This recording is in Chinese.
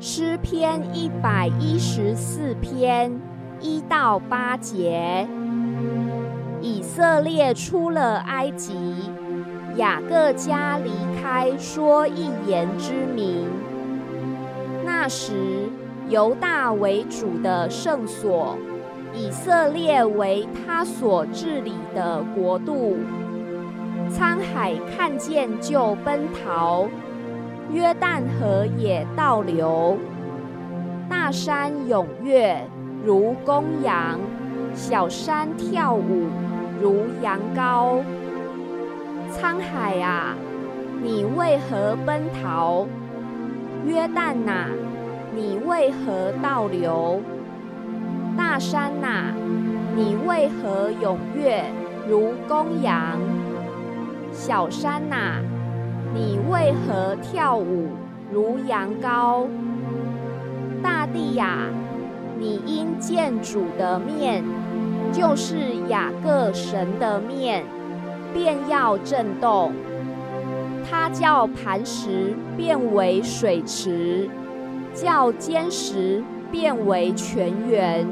诗篇一百一十四篇一到八节：以色列出了埃及，雅各家离开，说一言之名。那时，犹大为主的圣所，以色列为他所治理的国度。沧海看见就奔逃，约旦河也倒流。大山踊跃如公羊，小山跳舞如羊羔。沧海啊，你为何奔逃？约旦呐，你为何倒流？大山呐，你为何踊跃如公羊？小山呐，你为何跳舞如羊羔？大地呀，你因见主的面，就是雅各神的面，便要震动。他叫磐石变为水池，叫坚石变为泉源。